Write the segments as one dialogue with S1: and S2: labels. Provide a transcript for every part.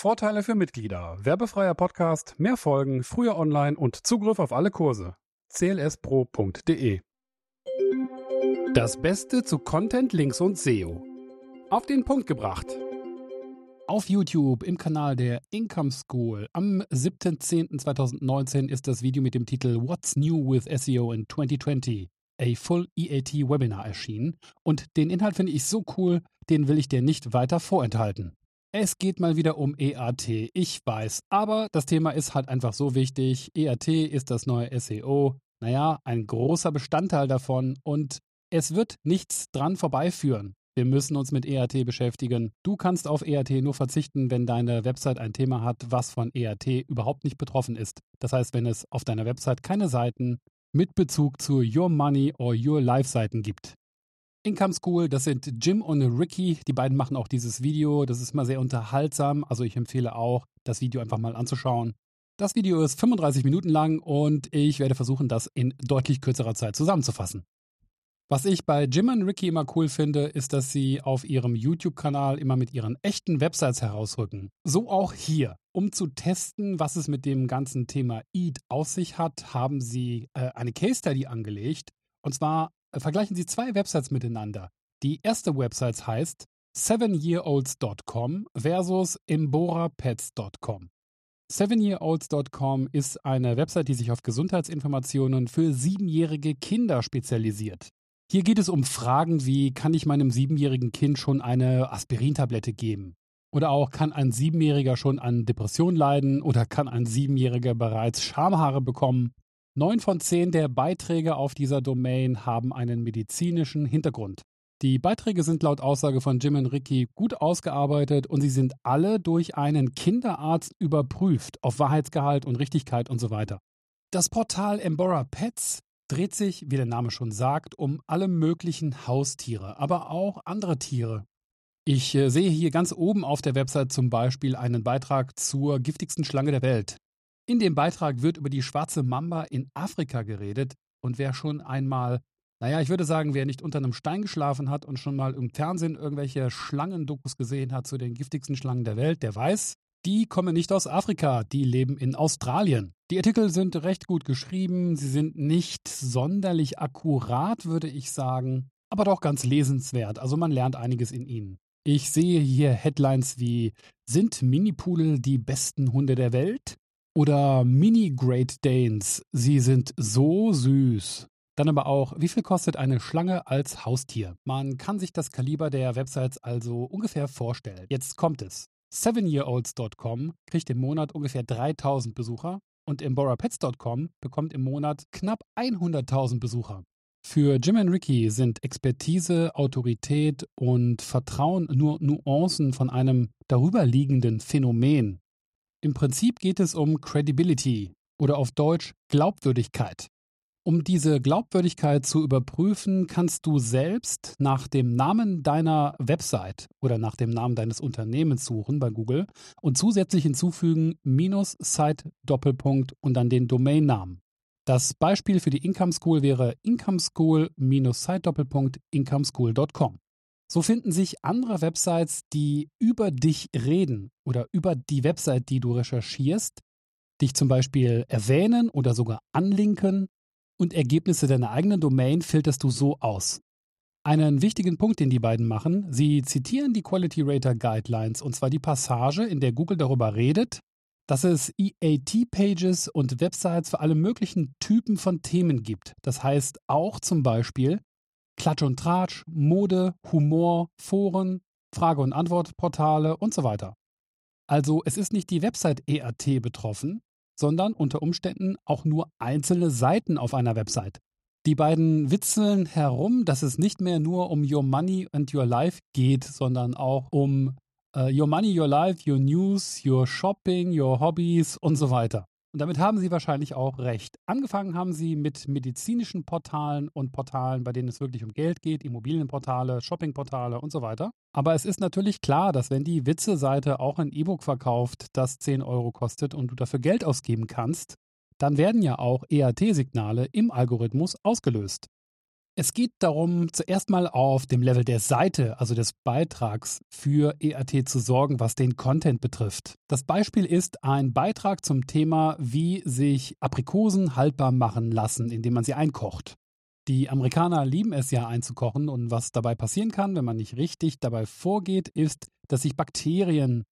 S1: Vorteile für Mitglieder. Werbefreier Podcast, mehr Folgen, früher online und Zugriff auf alle Kurse. clspro.de Das Beste zu Content, Links und SEO. Auf den Punkt gebracht. Auf YouTube im Kanal der Income School am 7.10.2019 ist das Video mit dem Titel What's New with SEO in 2020? A Full EAT Webinar erschienen und den Inhalt finde ich so cool, den will ich dir nicht weiter vorenthalten. Es geht mal wieder um EAT, ich weiß, aber das Thema ist halt einfach so wichtig. EAT ist das neue SEO, naja, ein großer Bestandteil davon und es wird nichts dran vorbeiführen. Wir müssen uns mit EAT beschäftigen. Du kannst auf EAT nur verzichten, wenn deine Website ein Thema hat, was von EAT überhaupt nicht betroffen ist. Das heißt, wenn es auf deiner Website keine Seiten mit Bezug zu Your Money or Your Life Seiten gibt. Income School, das sind Jim und Ricky. Die beiden machen auch dieses Video. Das ist mal sehr unterhaltsam. Also ich empfehle auch, das Video einfach mal anzuschauen. Das Video ist 35 Minuten lang und ich werde versuchen, das in deutlich kürzerer Zeit zusammenzufassen. Was ich bei Jim und Ricky immer cool finde, ist, dass sie auf ihrem YouTube-Kanal immer mit ihren echten Websites herausrücken. So auch hier. Um zu testen, was es mit dem ganzen Thema Eat aus sich hat, haben sie äh, eine Case Study angelegt. Und zwar vergleichen sie zwei Websites miteinander. Die erste Website heißt sevenyearolds.com versus emborapets.com. Sevenyearolds.com ist eine Website, die sich auf Gesundheitsinformationen für siebenjährige Kinder spezialisiert. Hier geht es um Fragen wie, kann ich meinem siebenjährigen Kind schon eine Aspirintablette geben? Oder auch, kann ein Siebenjähriger schon an Depression leiden? Oder kann ein Siebenjähriger bereits Schamhaare bekommen? Neun von zehn der Beiträge auf dieser Domain haben einen medizinischen Hintergrund. Die Beiträge sind laut Aussage von Jim und Ricky gut ausgearbeitet und sie sind alle durch einen Kinderarzt überprüft auf Wahrheitsgehalt und Richtigkeit und so weiter. Das Portal Embora Pets dreht sich, wie der Name schon sagt, um alle möglichen Haustiere, aber auch andere Tiere. Ich äh, sehe hier ganz oben auf der Website zum Beispiel einen Beitrag zur giftigsten Schlange der Welt. In dem Beitrag wird über die schwarze Mamba in Afrika geredet und wer schon einmal, naja, ich würde sagen, wer nicht unter einem Stein geschlafen hat und schon mal im Fernsehen irgendwelche Schlangendokus gesehen hat zu den giftigsten Schlangen der Welt, der weiß, die kommen nicht aus Afrika, die leben in Australien. Die Artikel sind recht gut geschrieben, sie sind nicht sonderlich akkurat, würde ich sagen, aber doch ganz lesenswert, also man lernt einiges in ihnen. Ich sehe hier Headlines wie Sind Mini-Pudel die besten Hunde der Welt? Oder Mini-Great Danes, sie sind so süß. Dann aber auch, wie viel kostet eine Schlange als Haustier? Man kann sich das Kaliber der Websites also ungefähr vorstellen. Jetzt kommt es. Sevenyearolds.com kriegt im Monat ungefähr 3000 Besucher und EmboraPets.com bekommt im Monat knapp 100.000 Besucher. Für Jim und Ricky sind Expertise, Autorität und Vertrauen nur Nuancen von einem darüberliegenden Phänomen. Im Prinzip geht es um Credibility oder auf Deutsch Glaubwürdigkeit. Um diese Glaubwürdigkeit zu überprüfen, kannst du selbst nach dem Namen deiner Website oder nach dem Namen deines Unternehmens suchen bei Google und zusätzlich hinzufügen minus Site Doppelpunkt und dann den Domainnamen. Das Beispiel für die Income School wäre incomeschool-site Doppelpunkt incomeschool.com. So finden sich andere Websites, die über dich reden oder über die Website, die du recherchierst, dich zum Beispiel erwähnen oder sogar anlinken und Ergebnisse deiner eigenen Domain filterst du so aus. Einen wichtigen Punkt, den die beiden machen, sie zitieren die Quality Rater Guidelines und zwar die Passage, in der Google darüber redet, dass es EAT-Pages und Websites für alle möglichen Typen von Themen gibt. Das heißt auch zum Beispiel Klatsch und Tratsch, Mode, Humor, Foren, Frage- und Antwortportale und so weiter. Also es ist nicht die Website EAT betroffen, sondern unter Umständen auch nur einzelne Seiten auf einer Website. Die beiden witzeln herum, dass es nicht mehr nur um Your Money and Your Life geht, sondern auch um uh, Your Money, Your Life, Your News, Your Shopping, Your Hobbies und so weiter. Und damit haben Sie wahrscheinlich auch recht. Angefangen haben Sie mit medizinischen Portalen und Portalen, bei denen es wirklich um Geld geht, Immobilienportale, Shoppingportale und so weiter. Aber es ist natürlich klar, dass wenn die Witze-Seite auch ein E-Book verkauft, das 10 Euro kostet und du dafür Geld ausgeben kannst, dann werden ja auch EAT-Signale im Algorithmus ausgelöst. Es geht darum, zuerst mal auf dem Level der Seite, also des Beitrags, für EAT zu sorgen, was den Content betrifft. Das Beispiel ist ein Beitrag zum Thema, wie sich Aprikosen haltbar machen lassen, indem man sie einkocht. Die Amerikaner lieben es ja einzukochen und was dabei passieren kann, wenn man nicht richtig dabei vorgeht, ist, dass sich Bakterien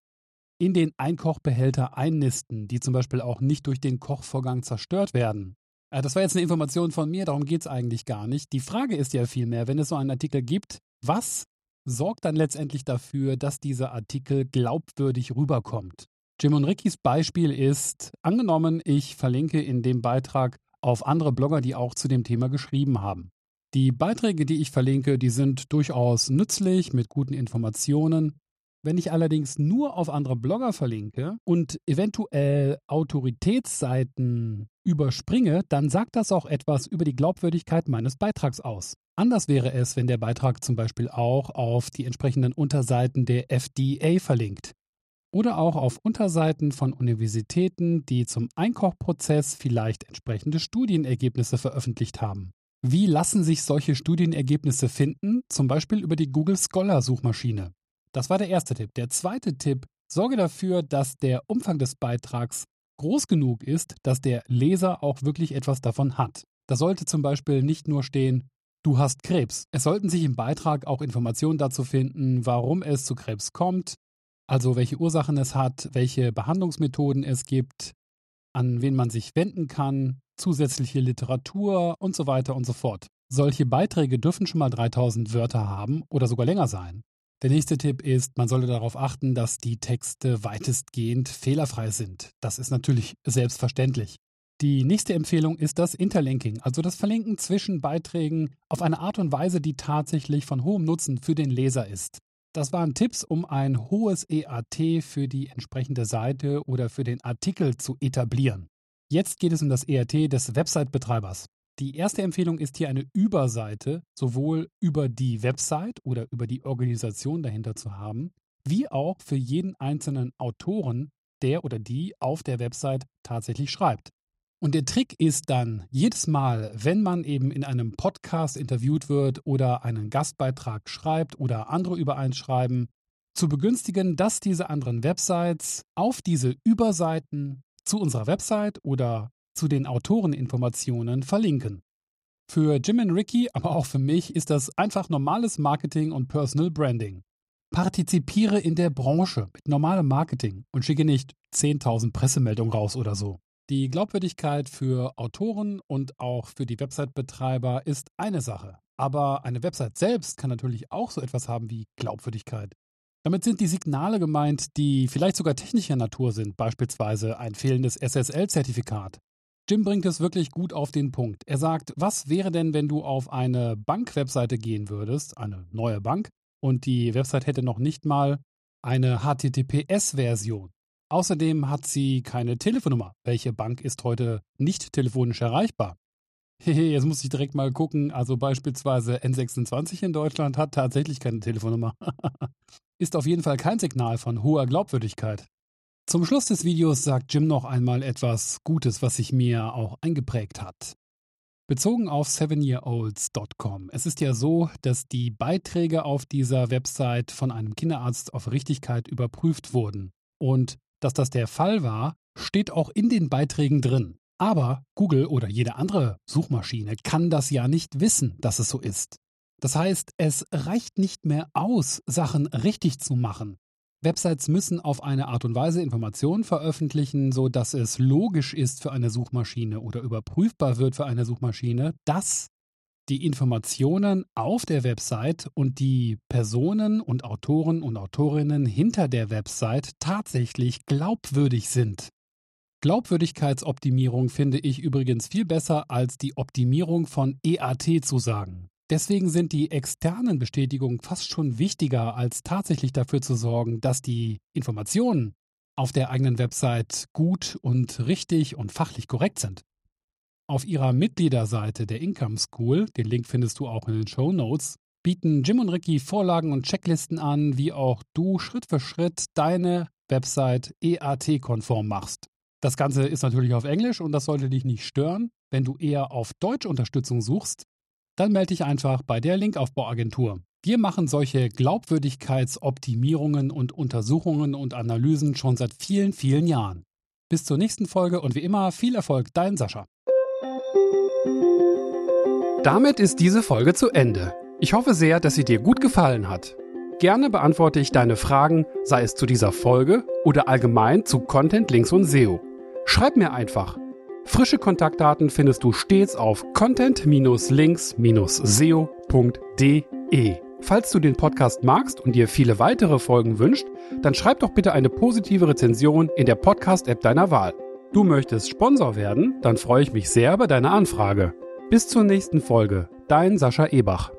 S1: in den Einkochbehälter einnisten, die zum Beispiel auch nicht durch den Kochvorgang zerstört werden. Äh, das war jetzt eine Information von mir, darum geht es eigentlich gar nicht. Die Frage ist ja vielmehr, wenn es so einen Artikel gibt, was sorgt dann letztendlich dafür, dass dieser Artikel glaubwürdig rüberkommt? Jim und Rickys Beispiel ist, angenommen, ich verlinke in dem Beitrag auf andere Blogger, die auch zu dem Thema geschrieben haben. Die Beiträge, die ich verlinke, die sind durchaus nützlich mit guten Informationen. Wenn ich allerdings nur auf andere Blogger verlinke und eventuell Autoritätsseiten überspringe, dann sagt das auch etwas über die Glaubwürdigkeit meines Beitrags aus. Anders wäre es, wenn der Beitrag zum Beispiel auch auf die entsprechenden Unterseiten der FDA verlinkt. Oder auch auf Unterseiten von Universitäten, die zum Einkochprozess vielleicht entsprechende Studienergebnisse veröffentlicht haben. Wie lassen sich solche Studienergebnisse finden? Zum Beispiel über die Google Scholar Suchmaschine. Das war der erste Tipp. Der zweite Tipp, sorge dafür, dass der Umfang des Beitrags groß genug ist, dass der Leser auch wirklich etwas davon hat. Da sollte zum Beispiel nicht nur stehen, du hast Krebs. Es sollten sich im Beitrag auch Informationen dazu finden, warum es zu Krebs kommt, also welche Ursachen es hat, welche Behandlungsmethoden es gibt, an wen man sich wenden kann, zusätzliche Literatur und so weiter und so fort. Solche Beiträge dürfen schon mal 3000 Wörter haben oder sogar länger sein. Der nächste Tipp ist, man sollte darauf achten, dass die Texte weitestgehend fehlerfrei sind. Das ist natürlich selbstverständlich. Die nächste Empfehlung ist das Interlinking, also das Verlinken zwischen Beiträgen auf eine Art und Weise, die tatsächlich von hohem Nutzen für den Leser ist. Das waren Tipps, um ein hohes EAT für die entsprechende Seite oder für den Artikel zu etablieren. Jetzt geht es um das EAT des Website-Betreibers. Die erste Empfehlung ist hier eine Überseite, sowohl über die Website oder über die Organisation dahinter zu haben, wie auch für jeden einzelnen Autoren, der oder die auf der Website tatsächlich schreibt. Und der Trick ist dann, jedes Mal, wenn man eben in einem Podcast interviewt wird oder einen Gastbeitrag schreibt oder andere übereinschreiben, zu begünstigen, dass diese anderen Websites auf diese Überseiten zu unserer Website oder zu den Autoreninformationen verlinken. Für Jim und Ricky, aber auch für mich, ist das einfach normales Marketing und Personal Branding. Partizipiere in der Branche mit normalem Marketing und schicke nicht 10.000 Pressemeldungen raus oder so. Die Glaubwürdigkeit für Autoren und auch für die Website-Betreiber ist eine Sache. Aber eine Website selbst kann natürlich auch so etwas haben wie Glaubwürdigkeit. Damit sind die Signale gemeint, die vielleicht sogar technischer Natur sind, beispielsweise ein fehlendes SSL-Zertifikat Jim bringt es wirklich gut auf den Punkt. Er sagt, was wäre denn, wenn du auf eine Bank-Webseite gehen würdest, eine neue Bank, und die Website hätte noch nicht mal eine HTTPS-Version. Außerdem hat sie keine Telefonnummer. Welche Bank ist heute nicht telefonisch erreichbar? Hehe, jetzt muss ich direkt mal gucken. Also beispielsweise N26 in Deutschland hat tatsächlich keine Telefonnummer. ist auf jeden Fall kein Signal von hoher Glaubwürdigkeit. Zum Schluss des Videos sagt Jim noch einmal etwas Gutes, was sich mir auch eingeprägt hat. Bezogen auf sevenyearolds.com. Es ist ja so, dass die Beiträge auf dieser Website von einem Kinderarzt auf Richtigkeit überprüft wurden. Und dass das der Fall war, steht auch in den Beiträgen drin. Aber Google oder jede andere Suchmaschine kann das ja nicht wissen, dass es so ist. Das heißt, es reicht nicht mehr aus, Sachen richtig zu machen. Websites müssen auf eine Art und Weise Informationen veröffentlichen, so dass es logisch ist für eine Suchmaschine oder überprüfbar wird für eine Suchmaschine, dass die Informationen auf der Website und die Personen und Autoren und Autorinnen hinter der Website tatsächlich glaubwürdig sind. Glaubwürdigkeitsoptimierung finde ich übrigens viel besser als die Optimierung von EAT zu sagen. Deswegen sind die externen Bestätigungen fast schon wichtiger, als tatsächlich dafür zu sorgen, dass die Informationen auf der eigenen Website gut und richtig und fachlich korrekt sind. Auf ihrer Mitgliederseite der Income School, den Link findest du auch in den Show Notes, bieten Jim und Ricky Vorlagen und Checklisten an, wie auch du Schritt für Schritt deine Website EAT-konform machst. Das Ganze ist natürlich auf Englisch und das sollte dich nicht stören. Wenn du eher auf Deutsch Unterstützung suchst, Dann melde dich einfach bei der Linkaufbauagentur. Wir machen solche Glaubwürdigkeitsoptimierungen und Untersuchungen und Analysen schon seit vielen, vielen Jahren. Bis zur nächsten Folge und wie immer viel Erfolg, dein Sascha. Damit ist diese Folge zu Ende. Ich hoffe sehr, dass sie dir gut gefallen hat. Gerne beantworte ich deine Fragen, sei es zu dieser Folge oder allgemein zu Content, Links und SEO. Schreib mir einfach. Frische Kontaktdaten findest du stets auf content-links-seo.de. Falls du den Podcast magst und dir viele weitere Folgen wünscht, dann schreib doch bitte eine positive Rezension in der Podcast-App deiner Wahl. Du möchtest Sponsor werden? Dann freue ich mich sehr über deine Anfrage. Bis zur nächsten Folge. Dein Sascha Ebach.